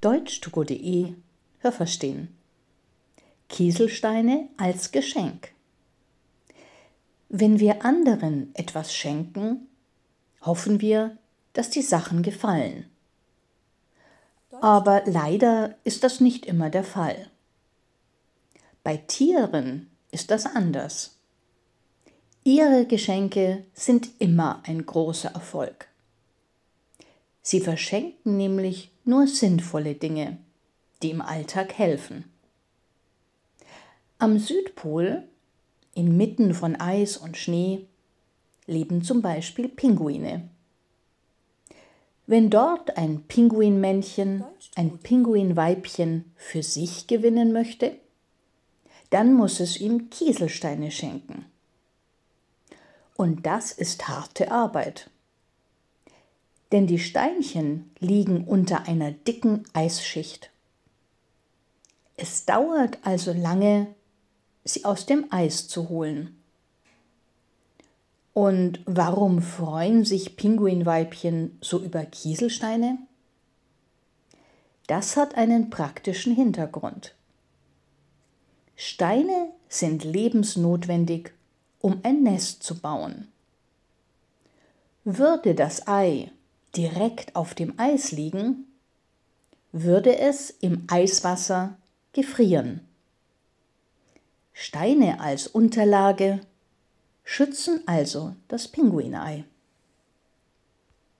deutschtogo.de Hörverstehen. Kieselsteine als Geschenk. Wenn wir anderen etwas schenken, hoffen wir, dass die Sachen gefallen. Aber leider ist das nicht immer der Fall. Bei Tieren ist das anders. Ihre Geschenke sind immer ein großer Erfolg. Sie verschenken nämlich nur sinnvolle Dinge, die im Alltag helfen. Am Südpol, inmitten von Eis und Schnee, leben zum Beispiel Pinguine. Wenn dort ein Pinguinmännchen ein Pinguinweibchen für sich gewinnen möchte, dann muss es ihm Kieselsteine schenken. Und das ist harte Arbeit. Denn die Steinchen liegen unter einer dicken Eisschicht. Es dauert also lange, sie aus dem Eis zu holen. Und warum freuen sich Pinguinweibchen so über Kieselsteine? Das hat einen praktischen Hintergrund. Steine sind lebensnotwendig, um ein Nest zu bauen. Würde das Ei direkt auf dem Eis liegen, würde es im Eiswasser gefrieren. Steine als Unterlage schützen also das Pinguinei.